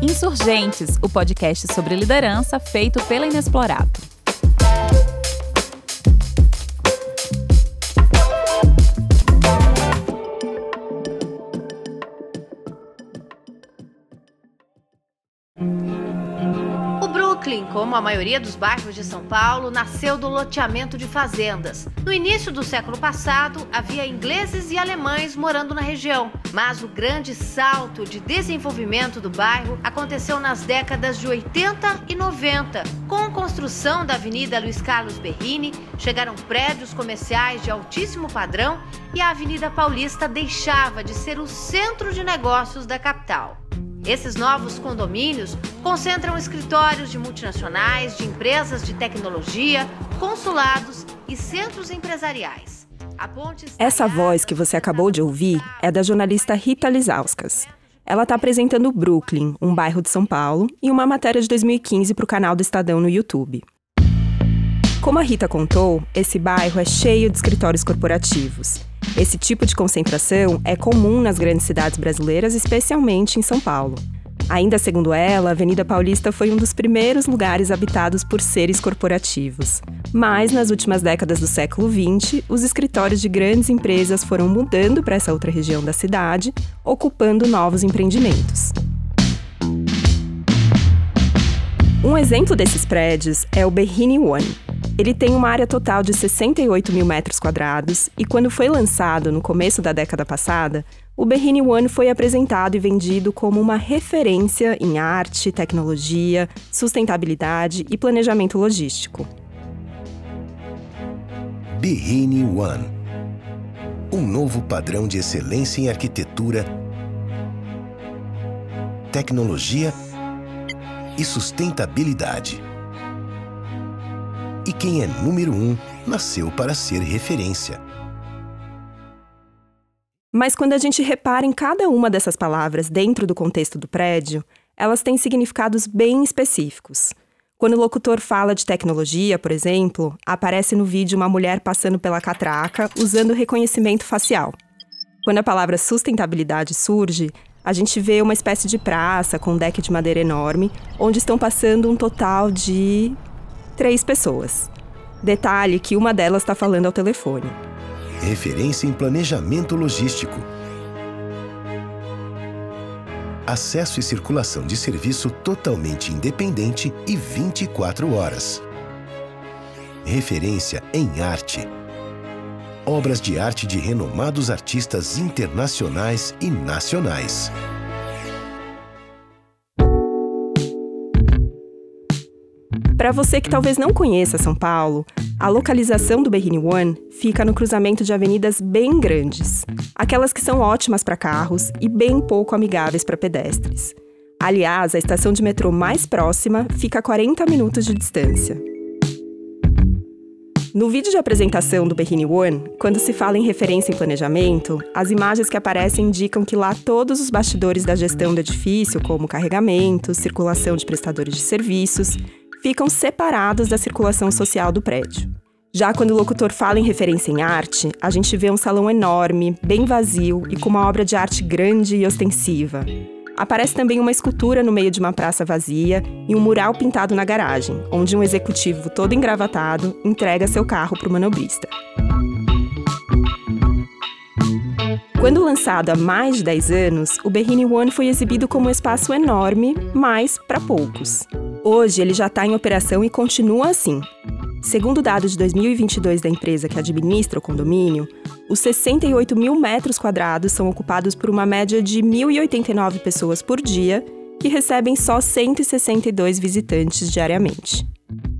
Insurgentes, o podcast sobre liderança feito pela Inexplorado. Como a maioria dos bairros de São Paulo, nasceu do loteamento de fazendas. No início do século passado, havia ingleses e alemães morando na região, mas o grande salto de desenvolvimento do bairro aconteceu nas décadas de 80 e 90. Com a construção da Avenida Luiz Carlos Berrini, chegaram prédios comerciais de altíssimo padrão e a Avenida Paulista deixava de ser o centro de negócios da capital. Esses novos condomínios concentram escritórios de multinacionais, de empresas de tecnologia, consulados e centros empresariais. Essa voz que você acabou de ouvir é da jornalista Rita Lizauskas. Ela está apresentando Brooklyn, um bairro de São Paulo, em uma matéria de 2015 para o canal do Estadão no YouTube. Como a Rita contou, esse bairro é cheio de escritórios corporativos. Esse tipo de concentração é comum nas grandes cidades brasileiras, especialmente em São Paulo. Ainda segundo ela, a Avenida Paulista foi um dos primeiros lugares habitados por seres corporativos. Mas, nas últimas décadas do século XX, os escritórios de grandes empresas foram mudando para essa outra região da cidade, ocupando novos empreendimentos. Um exemplo desses prédios é o Berrini One, ele tem uma área total de 68 mil metros quadrados e, quando foi lançado no começo da década passada, o Berrini One foi apresentado e vendido como uma referência em arte, tecnologia, sustentabilidade e planejamento logístico. Berrini One um novo padrão de excelência em arquitetura, tecnologia e sustentabilidade. E quem é número um nasceu para ser referência. Mas quando a gente repara em cada uma dessas palavras dentro do contexto do prédio, elas têm significados bem específicos. Quando o locutor fala de tecnologia, por exemplo, aparece no vídeo uma mulher passando pela catraca usando reconhecimento facial. Quando a palavra sustentabilidade surge, a gente vê uma espécie de praça com um deck de madeira enorme, onde estão passando um total de três pessoas. Detalhe que uma delas está falando ao telefone. Referência em planejamento logístico. Acesso e circulação de serviço totalmente independente e 24 horas. Referência em arte. Obras de arte de renomados artistas internacionais e nacionais. Para você que talvez não conheça São Paulo, a localização do Berrini One fica no cruzamento de avenidas bem grandes, aquelas que são ótimas para carros e bem pouco amigáveis para pedestres. Aliás, a estação de metrô mais próxima fica a 40 minutos de distância. No vídeo de apresentação do Berrini One, quando se fala em referência em planejamento, as imagens que aparecem indicam que lá todos os bastidores da gestão do edifício, como carregamento, circulação de prestadores de serviços, ficam separados da circulação social do prédio. Já quando o locutor fala em referência em arte, a gente vê um salão enorme, bem vazio e com uma obra de arte grande e ostensiva. Aparece também uma escultura no meio de uma praça vazia e um mural pintado na garagem, onde um executivo todo engravatado entrega seu carro para o manobrista. Quando lançado há mais de 10 anos, o Berrini One foi exibido como um espaço enorme, mas para poucos. Hoje ele já está em operação e continua assim. Segundo dados de 2022 da empresa que administra o condomínio, os 68 mil metros quadrados são ocupados por uma média de 1.089 pessoas por dia, que recebem só 162 visitantes diariamente.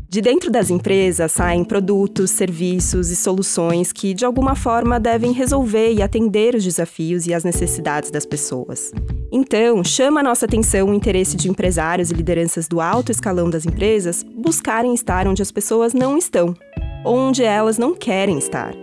De dentro das empresas saem produtos, serviços e soluções que, de alguma forma, devem resolver e atender os desafios e as necessidades das pessoas. Então, chama a nossa atenção o interesse de empresários e lideranças do alto escalão das empresas buscarem estar onde as pessoas não estão, ou onde elas não querem estar.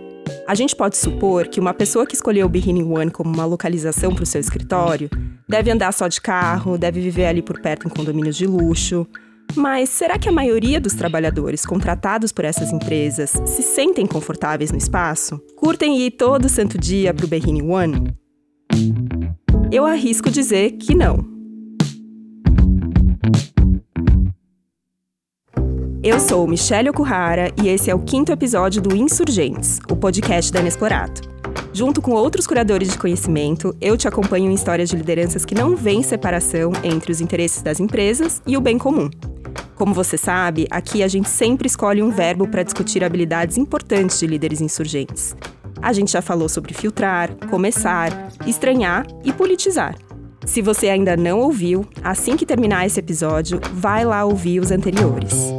A gente pode supor que uma pessoa que escolheu o Beginning One como uma localização para o seu escritório deve andar só de carro, deve viver ali por perto em condomínios de luxo, Mas será que a maioria dos trabalhadores contratados por essas empresas se sentem confortáveis no espaço? Curtem ir todo santo dia para o Berrini One? Eu arrisco dizer que não. Eu sou Michelle Okuhara e esse é o quinto episódio do Insurgentes, o podcast da Inexplorato. Junto com outros curadores de conhecimento, eu te acompanho em histórias de lideranças que não veem separação entre os interesses das empresas e o bem comum. Como você sabe, aqui a gente sempre escolhe um verbo para discutir habilidades importantes de líderes insurgentes. A gente já falou sobre filtrar, começar, estranhar e politizar. Se você ainda não ouviu, assim que terminar esse episódio, vai lá ouvir os anteriores.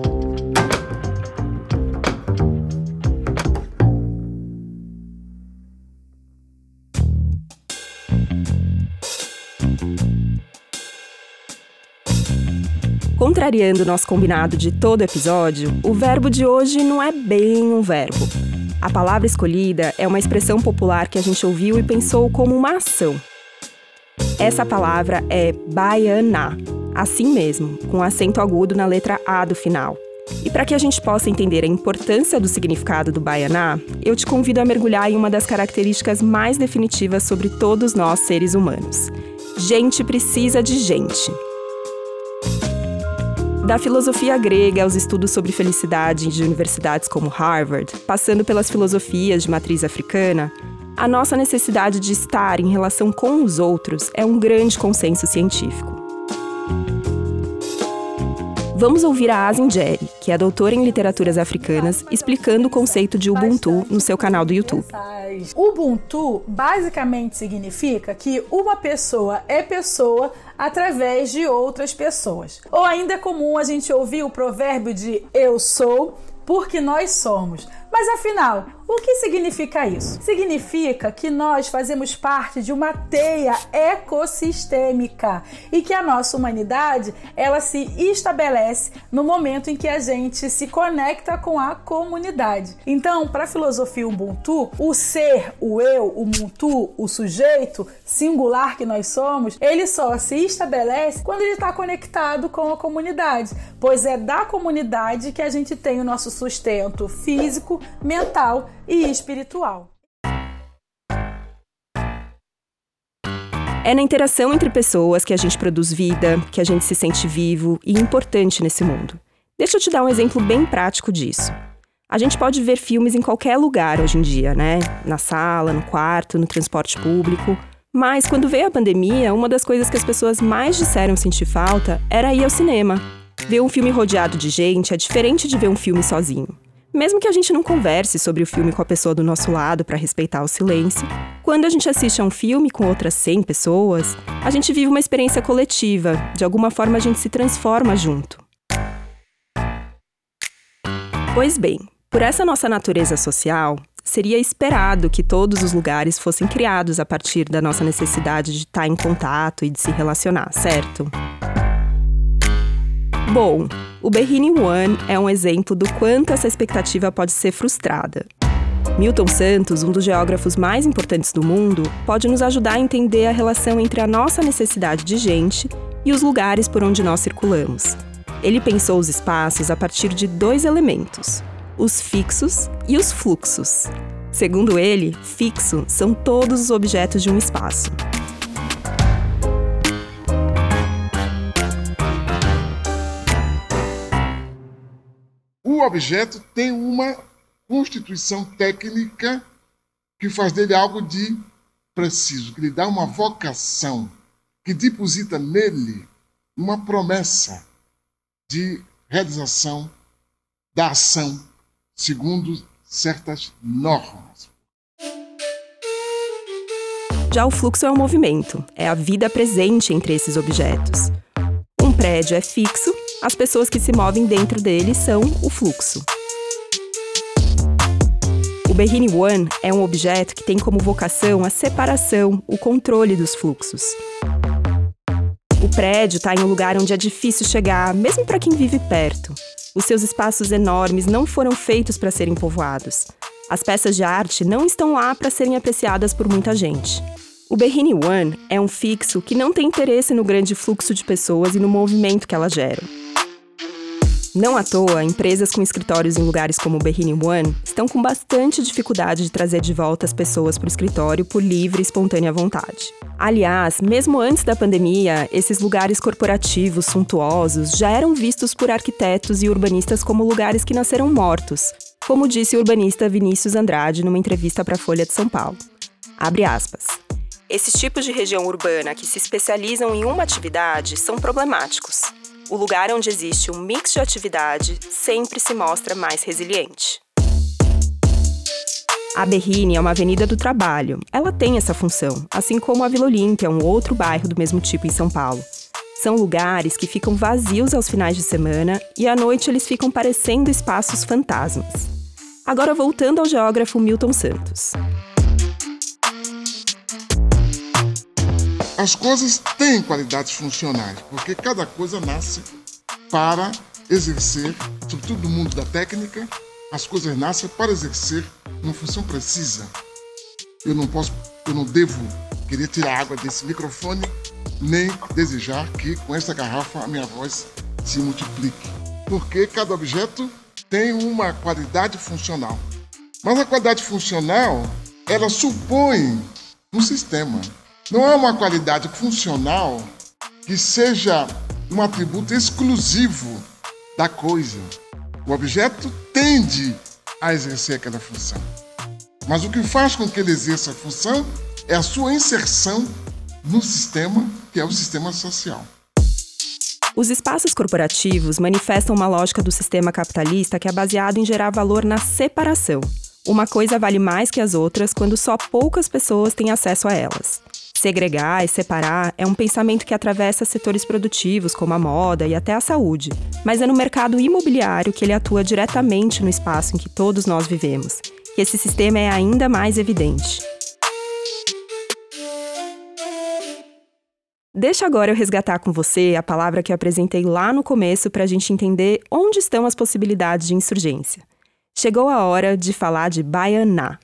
Contrariando nosso combinado de todo episódio, o verbo de hoje não é bem um verbo. A palavra escolhida é uma expressão popular que a gente ouviu e pensou como uma ação. Essa palavra é baianá, assim mesmo, com acento agudo na letra A do final. E para que a gente possa entender a importância do significado do baianá, eu te convido a mergulhar em uma das características mais definitivas sobre todos nós seres humanos. Gente precisa de gente. Da filosofia grega aos estudos sobre felicidade de universidades como Harvard, passando pelas filosofias de matriz africana, a nossa necessidade de estar em relação com os outros é um grande consenso científico. Vamos ouvir a Asin Jerry, que é doutora em literaturas africanas, explicando o conceito de Ubuntu no seu canal do YouTube. Ubuntu basicamente significa que uma pessoa é pessoa através de outras pessoas. Ou ainda é comum a gente ouvir o provérbio de eu sou porque nós somos. Mas afinal, o que significa isso? Significa que nós fazemos parte de uma teia ecossistêmica e que a nossa humanidade ela se estabelece no momento em que a gente se conecta com a comunidade. Então, para a filosofia Ubuntu, o ser, o eu, o Ubuntu, o sujeito singular que nós somos, ele só se estabelece quando ele está conectado com a comunidade, pois é da comunidade que a gente tem o nosso sustento físico, mental e espiritual. É na interação entre pessoas que a gente produz vida, que a gente se sente vivo e importante nesse mundo. Deixa eu te dar um exemplo bem prático disso. A gente pode ver filmes em qualquer lugar hoje em dia, né? Na sala, no quarto, no transporte público. Mas quando veio a pandemia, uma das coisas que as pessoas mais disseram sentir falta era ir ao cinema. Ver um filme rodeado de gente é diferente de ver um filme sozinho. Mesmo que a gente não converse sobre o filme com a pessoa do nosso lado para respeitar o silêncio, quando a gente assiste a um filme com outras 100 pessoas, a gente vive uma experiência coletiva, de alguma forma a gente se transforma junto. Pois bem, por essa nossa natureza social, seria esperado que todos os lugares fossem criados a partir da nossa necessidade de estar em contato e de se relacionar, certo? Bom, o Berrini One é um exemplo do quanto essa expectativa pode ser frustrada. Milton Santos, um dos geógrafos mais importantes do mundo, pode nos ajudar a entender a relação entre a nossa necessidade de gente e os lugares por onde nós circulamos. Ele pensou os espaços a partir de dois elementos: os fixos e os fluxos. Segundo ele, fixo são todos os objetos de um espaço. O objeto tem uma constituição técnica que faz dele algo de preciso, que lhe dá uma vocação, que deposita nele uma promessa de realização da ação segundo certas normas. Já o fluxo é um movimento, é a vida presente entre esses objetos. Um prédio é fixo as pessoas que se movem dentro dele são o fluxo. O Berrini One é um objeto que tem como vocação a separação, o controle dos fluxos. O prédio está em um lugar onde é difícil chegar, mesmo para quem vive perto. Os seus espaços enormes não foram feitos para serem povoados. As peças de arte não estão lá para serem apreciadas por muita gente. O Berrini One é um fixo que não tem interesse no grande fluxo de pessoas e no movimento que elas geram. Não à toa, empresas com escritórios em lugares como Berrini One estão com bastante dificuldade de trazer de volta as pessoas para o escritório por livre e espontânea vontade. Aliás, mesmo antes da pandemia, esses lugares corporativos suntuosos já eram vistos por arquitetos e urbanistas como lugares que nasceram mortos, como disse o urbanista Vinícius Andrade numa entrevista para a Folha de São Paulo. Abre aspas. Esses tipos de região urbana que se especializam em uma atividade são problemáticos o lugar onde existe um mix de atividade sempre se mostra mais resiliente. A Berrine é uma avenida do trabalho. Ela tem essa função, assim como a Vila Olímpia, um outro bairro do mesmo tipo em São Paulo. São lugares que ficam vazios aos finais de semana e à noite eles ficam parecendo espaços fantasmas. Agora voltando ao geógrafo Milton Santos. As coisas têm qualidades funcionais, porque cada coisa nasce para exercer, sobretudo no mundo da técnica, as coisas nascem para exercer uma função precisa. Eu não posso, eu não devo querer tirar água desse microfone, nem desejar que com essa garrafa a minha voz se multiplique, porque cada objeto tem uma qualidade funcional. Mas a qualidade funcional, ela supõe um sistema. Não é uma qualidade funcional que seja um atributo exclusivo da coisa. O objeto tende a exercer aquela função. Mas o que faz com que ele exerça a função é a sua inserção no sistema, que é o sistema social. Os espaços corporativos manifestam uma lógica do sistema capitalista que é baseado em gerar valor na separação. Uma coisa vale mais que as outras quando só poucas pessoas têm acesso a elas. Segregar e separar é um pensamento que atravessa setores produtivos, como a moda e até a saúde, mas é no mercado imobiliário que ele atua diretamente no espaço em que todos nós vivemos, que esse sistema é ainda mais evidente. Deixa agora eu resgatar com você a palavra que eu apresentei lá no começo para a gente entender onde estão as possibilidades de insurgência. Chegou a hora de falar de Baianá.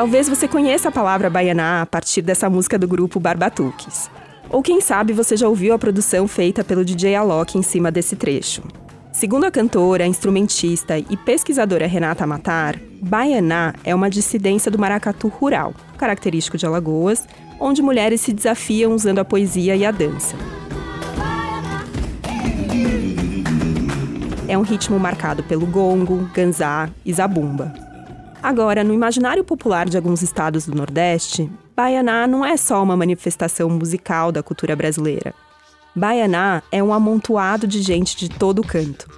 Talvez você conheça a palavra baianá a partir dessa música do grupo Barbatuques. Ou quem sabe você já ouviu a produção feita pelo DJ Alok em cima desse trecho. Segundo a cantora, instrumentista e pesquisadora Renata Matar, baianá é uma dissidência do maracatu rural, característico de Alagoas, onde mulheres se desafiam usando a poesia e a dança. É um ritmo marcado pelo gongo, ganzá e zabumba. Agora, no imaginário popular de alguns estados do Nordeste, Baianá não é só uma manifestação musical da cultura brasileira. Baianá é um amontoado de gente de todo canto.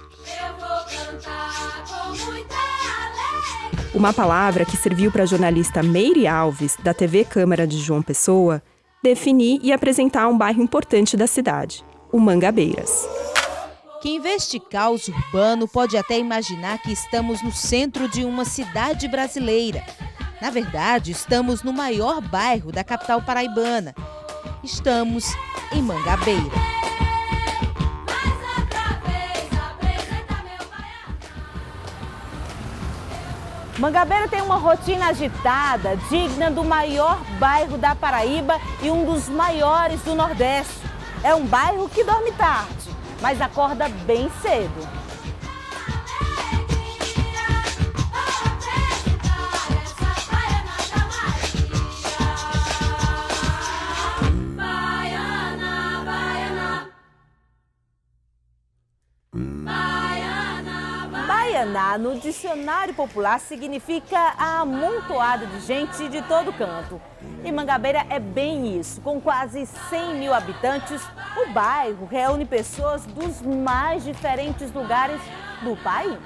Uma palavra que serviu para a jornalista Meire Alves, da TV Câmara de João Pessoa, definir e apresentar um bairro importante da cidade, o Mangabeiras. Quem vê este caos urbano pode até imaginar que estamos no centro de uma cidade brasileira. Na verdade, estamos no maior bairro da capital paraibana. Estamos em Mangabeira. Mangabeira tem uma rotina agitada, digna do maior bairro da Paraíba e um dos maiores do Nordeste. É um bairro que dorme tarde mas acorda bem cedo. No dicionário popular, significa a amontoada de gente de todo canto. E Mangabeira é bem isso. Com quase 100 mil habitantes, o bairro reúne pessoas dos mais diferentes lugares do país.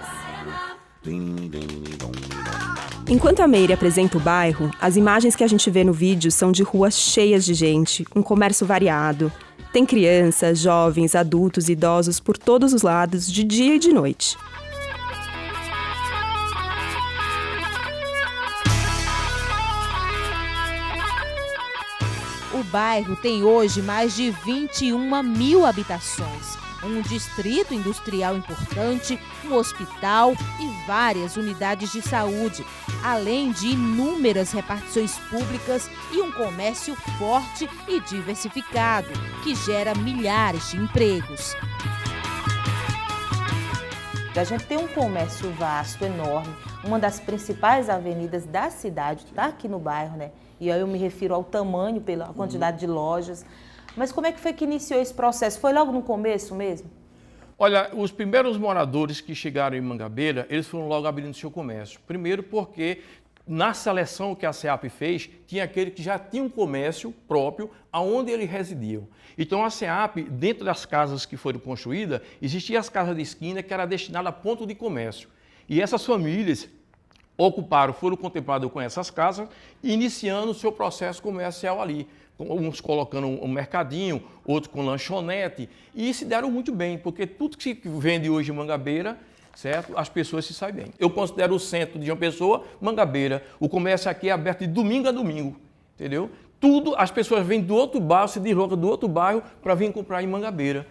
Enquanto a Meire apresenta o bairro, as imagens que a gente vê no vídeo são de ruas cheias de gente, um comércio variado. Tem crianças, jovens, adultos, idosos por todos os lados, de dia e de noite. Bairro tem hoje mais de 21 mil habitações, um distrito industrial importante, um hospital e várias unidades de saúde, além de inúmeras repartições públicas e um comércio forte e diversificado, que gera milhares de empregos. A gente tem um comércio vasto, enorme. Uma das principais avenidas da cidade está aqui no bairro, né? E aí eu me refiro ao tamanho, pela quantidade uhum. de lojas. Mas como é que foi que iniciou esse processo? Foi logo no começo mesmo? Olha, os primeiros moradores que chegaram em Mangabeira, eles foram logo abrindo seu comércio. Primeiro porque na seleção que a SEAP fez, tinha aquele que já tinha um comércio próprio aonde eles residiam. Então a SEAP, dentro das casas que foram construídas, existiam as casas de esquina que era destinada a ponto de comércio. E essas famílias ocuparam, foram contempladas com essas casas, iniciando o seu processo comercial ali. Uns colocando um mercadinho, outros com lanchonete, e se deram muito bem, porque tudo que se vende hoje em Mangabeira certo? As pessoas se saem bem. Eu considero o centro de João Pessoa Mangabeira. O comércio aqui é aberto de domingo a domingo, entendeu? Tudo, as pessoas vêm do outro bairro, se deslocam do outro bairro para vir comprar em Mangabeira.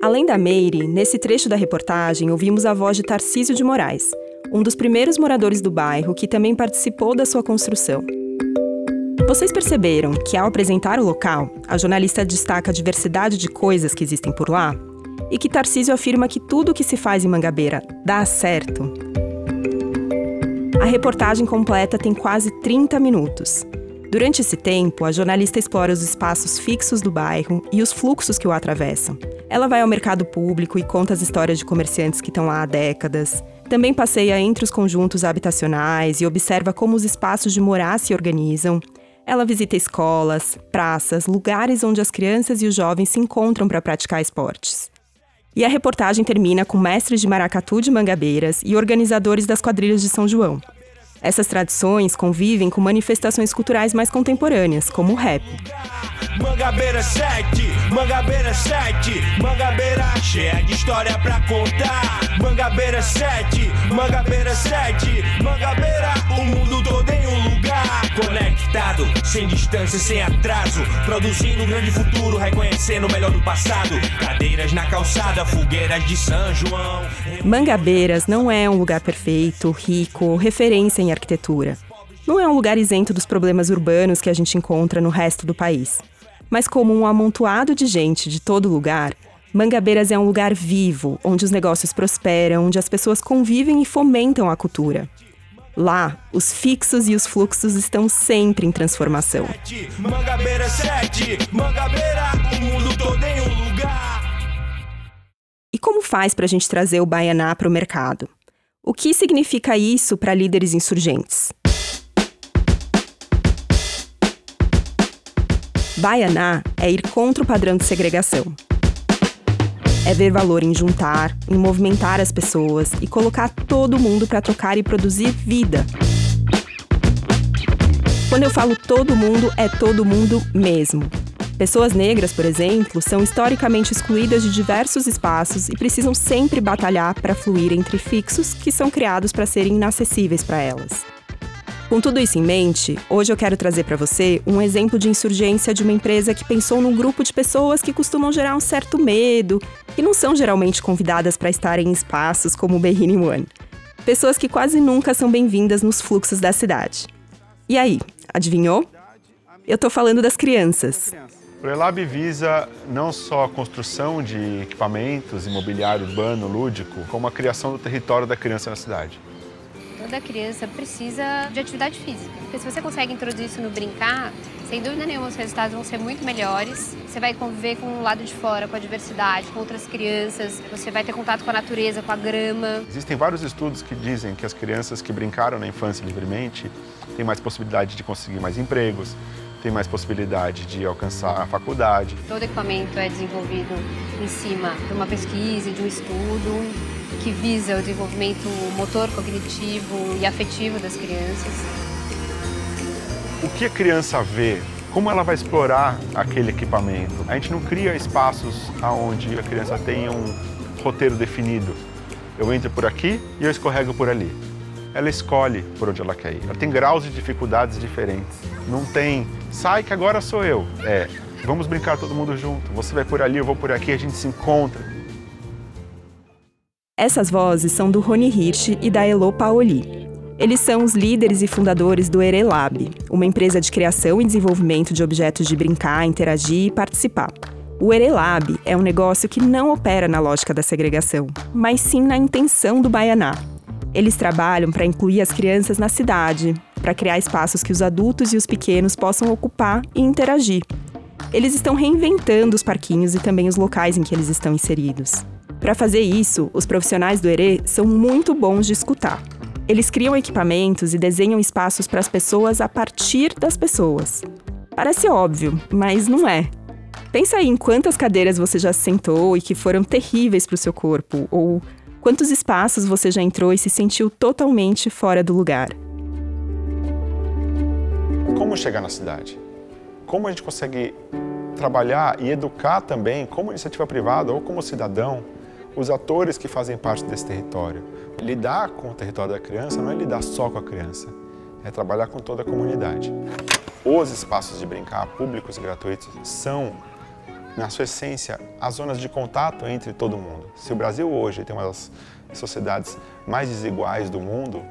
Além da Meire, nesse trecho da reportagem ouvimos a voz de Tarcísio de Moraes, um dos primeiros moradores do bairro que também participou da sua construção. Vocês perceberam que, ao apresentar o local, a jornalista destaca a diversidade de coisas que existem por lá? e que Tarcísio afirma que tudo o que se faz em Mangabeira dá certo. A reportagem completa tem quase 30 minutos. Durante esse tempo, a jornalista explora os espaços fixos do bairro e os fluxos que o atravessam. Ela vai ao mercado público e conta as histórias de comerciantes que estão lá há décadas. Também passeia entre os conjuntos habitacionais e observa como os espaços de morar se organizam. Ela visita escolas, praças, lugares onde as crianças e os jovens se encontram para praticar esportes. E a reportagem termina com mestres de maracatu de Mangabeiras e organizadores das quadrilhas de São João. Essas tradições convivem com manifestações culturais mais contemporâneas, como o rap. Mangabeira 7, Mangabeira 7, Mangabeira cheia de história pra contar. Mangabeira 7, Mangabeira 7, Mangabeira, o mundo todo em um lugar. Conectado, sem distância, sem atraso. Produzindo um grande futuro, reconhecendo o melhor do passado. Cadeiras na calçada, fogueiras de São João. Mangabeiras não é um lugar perfeito, rico, referência em arquitetura. Não é um lugar isento dos problemas urbanos que a gente encontra no resto do país mas como um amontoado de gente de todo lugar, Mangabeiras é um lugar vivo, onde os negócios prosperam, onde as pessoas convivem e fomentam a cultura. Lá, os fixos e os fluxos estão sempre em transformação. Mangabeira 7, Mangabeira, o mundo todo em um lugar. E como faz para a gente trazer o Baianá para o mercado? O que significa isso para líderes insurgentes? Baianá é ir contra o padrão de segregação. É ver valor em juntar, em movimentar as pessoas e colocar todo mundo para tocar e produzir vida. Quando eu falo todo mundo, é todo mundo mesmo. Pessoas negras, por exemplo, são historicamente excluídas de diversos espaços e precisam sempre batalhar para fluir entre fixos que são criados para serem inacessíveis para elas. Com tudo isso em mente, hoje eu quero trazer para você um exemplo de insurgência de uma empresa que pensou num grupo de pessoas que costumam gerar um certo medo e não são geralmente convidadas para estarem em espaços como o Berrini One. Pessoas que quase nunca são bem-vindas nos fluxos da cidade. E aí, adivinhou? Eu tô falando das crianças. O Elab visa não só a construção de equipamentos, imobiliário urbano, lúdico, como a criação do território da criança na cidade toda criança precisa de atividade física. Porque se você consegue introduzir isso no brincar, sem dúvida nenhuma os resultados vão ser muito melhores. Você vai conviver com o lado de fora, com a diversidade, com outras crianças, você vai ter contato com a natureza, com a grama. Existem vários estudos que dizem que as crianças que brincaram na infância livremente têm mais possibilidade de conseguir mais empregos, têm mais possibilidade de alcançar a faculdade. Todo equipamento é desenvolvido em cima de uma pesquisa, de um estudo, que visa o desenvolvimento motor, cognitivo e afetivo das crianças. O que a criança vê? Como ela vai explorar aquele equipamento? A gente não cria espaços onde a criança tenha um roteiro definido. Eu entro por aqui e eu escorrego por ali. Ela escolhe por onde ela quer ir. Ela tem graus de dificuldades diferentes. Não tem, sai que agora sou eu. É, Vamos brincar todo mundo junto. Você vai por ali, eu vou por aqui, a gente se encontra. Essas vozes são do Rony Hirsch e da Elo Paoli. Eles são os líderes e fundadores do Erelab, uma empresa de criação e desenvolvimento de objetos de brincar, interagir e participar. O Erelab é um negócio que não opera na lógica da segregação, mas sim na intenção do Baianá. Eles trabalham para incluir as crianças na cidade, para criar espaços que os adultos e os pequenos possam ocupar e interagir. Eles estão reinventando os parquinhos e também os locais em que eles estão inseridos. Para fazer isso, os profissionais do ERE são muito bons de escutar. Eles criam equipamentos e desenham espaços para as pessoas a partir das pessoas. Parece óbvio, mas não é. Pensa aí em quantas cadeiras você já sentou e que foram terríveis para o seu corpo, ou quantos espaços você já entrou e se sentiu totalmente fora do lugar. Como chegar na cidade? Como a gente consegue trabalhar e educar também, como iniciativa privada ou como cidadão, os atores que fazem parte desse território. Lidar com o território da criança não é lidar só com a criança, é trabalhar com toda a comunidade. Os espaços de brincar públicos e gratuitos são, na sua essência, as zonas de contato entre todo mundo. Se o Brasil hoje tem uma das sociedades mais desiguais do mundo,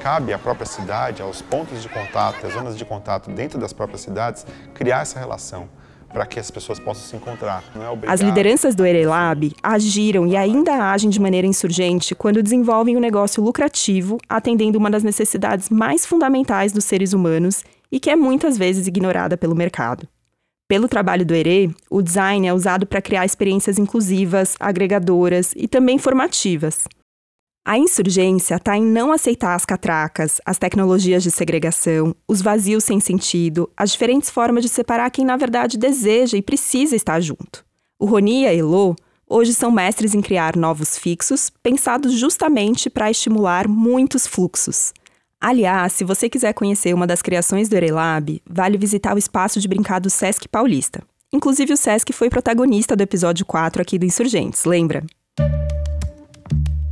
cabe à própria cidade, aos pontos de contato, às zonas de contato dentro das próprias cidades, criar essa relação para que as pessoas possam se encontrar. É as lideranças do Erelab agiram e ainda agem de maneira insurgente quando desenvolvem um negócio lucrativo, atendendo uma das necessidades mais fundamentais dos seres humanos e que é muitas vezes ignorada pelo mercado. Pelo trabalho do ERE, o design é usado para criar experiências inclusivas, agregadoras e também formativas. A insurgência está em não aceitar as catracas, as tecnologias de segregação, os vazios sem sentido, as diferentes formas de separar quem na verdade deseja e precisa estar junto. O Roni e a Elo hoje são mestres em criar novos fixos, pensados justamente para estimular muitos fluxos. Aliás, se você quiser conhecer uma das criações do Erelab, vale visitar o espaço de brincar do Sesc Paulista. Inclusive, o Sesc foi protagonista do episódio 4 aqui do Insurgentes, lembra?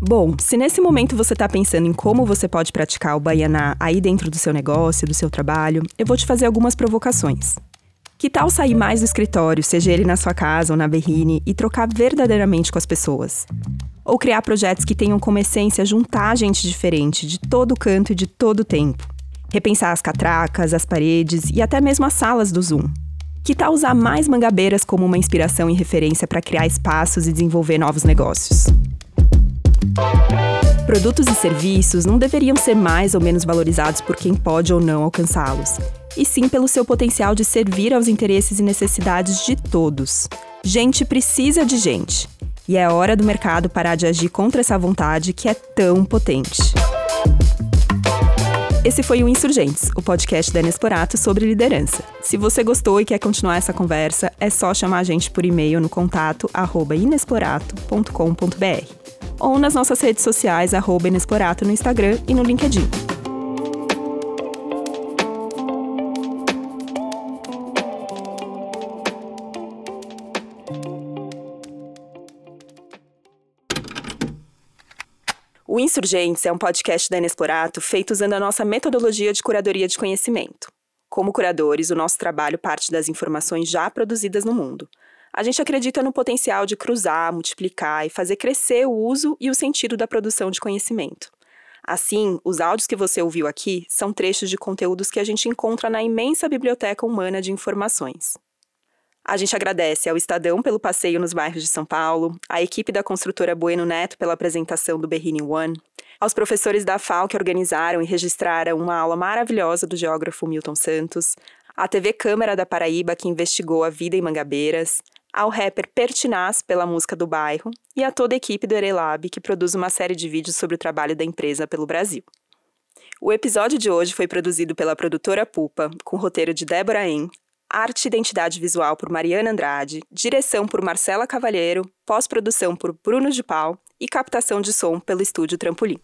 Bom, se nesse momento você está pensando em como você pode praticar o baianá aí dentro do seu negócio, do seu trabalho, eu vou te fazer algumas provocações. Que tal sair mais do escritório, seja ele na sua casa ou na berrine, e trocar verdadeiramente com as pessoas? Ou criar projetos que tenham como essência juntar gente diferente de todo canto e de todo tempo? Repensar as catracas, as paredes e até mesmo as salas do Zoom. Que tal usar mais mangabeiras como uma inspiração e referência para criar espaços e desenvolver novos negócios? Produtos e serviços não deveriam ser mais ou menos valorizados por quem pode ou não alcançá-los, e sim pelo seu potencial de servir aos interesses e necessidades de todos. Gente precisa de gente, e é hora do mercado parar de agir contra essa vontade que é tão potente. Esse foi o Insurgentes, o podcast da Inexplorato sobre liderança. Se você gostou e quer continuar essa conversa, é só chamar a gente por e-mail no contato inexplorato.com.br ou nas nossas redes sociais, arroba Inexplorato no Instagram e no LinkedIn. O Insurgentes é um podcast da Inexplorato feito usando a nossa metodologia de curadoria de conhecimento. Como curadores, o nosso trabalho parte das informações já produzidas no mundo. A gente acredita no potencial de cruzar, multiplicar e fazer crescer o uso e o sentido da produção de conhecimento. Assim, os áudios que você ouviu aqui são trechos de conteúdos que a gente encontra na imensa biblioteca humana de informações. A gente agradece ao Estadão pelo passeio nos bairros de São Paulo, à equipe da construtora Bueno Neto pela apresentação do Berrini One, aos professores da FAO que organizaram e registraram uma aula maravilhosa do geógrafo Milton Santos, à TV Câmara da Paraíba que investigou a vida em Mangabeiras, ao rapper Pertinaz pela música do bairro e a toda a equipe do Erelab que produz uma série de vídeos sobre o trabalho da empresa pelo Brasil. O episódio de hoje foi produzido pela produtora Pupa, com roteiro de Débora En, arte e identidade visual por Mariana Andrade, direção por Marcela Cavalheiro, pós-produção por Bruno de Pau e captação de som pelo estúdio Trampolim.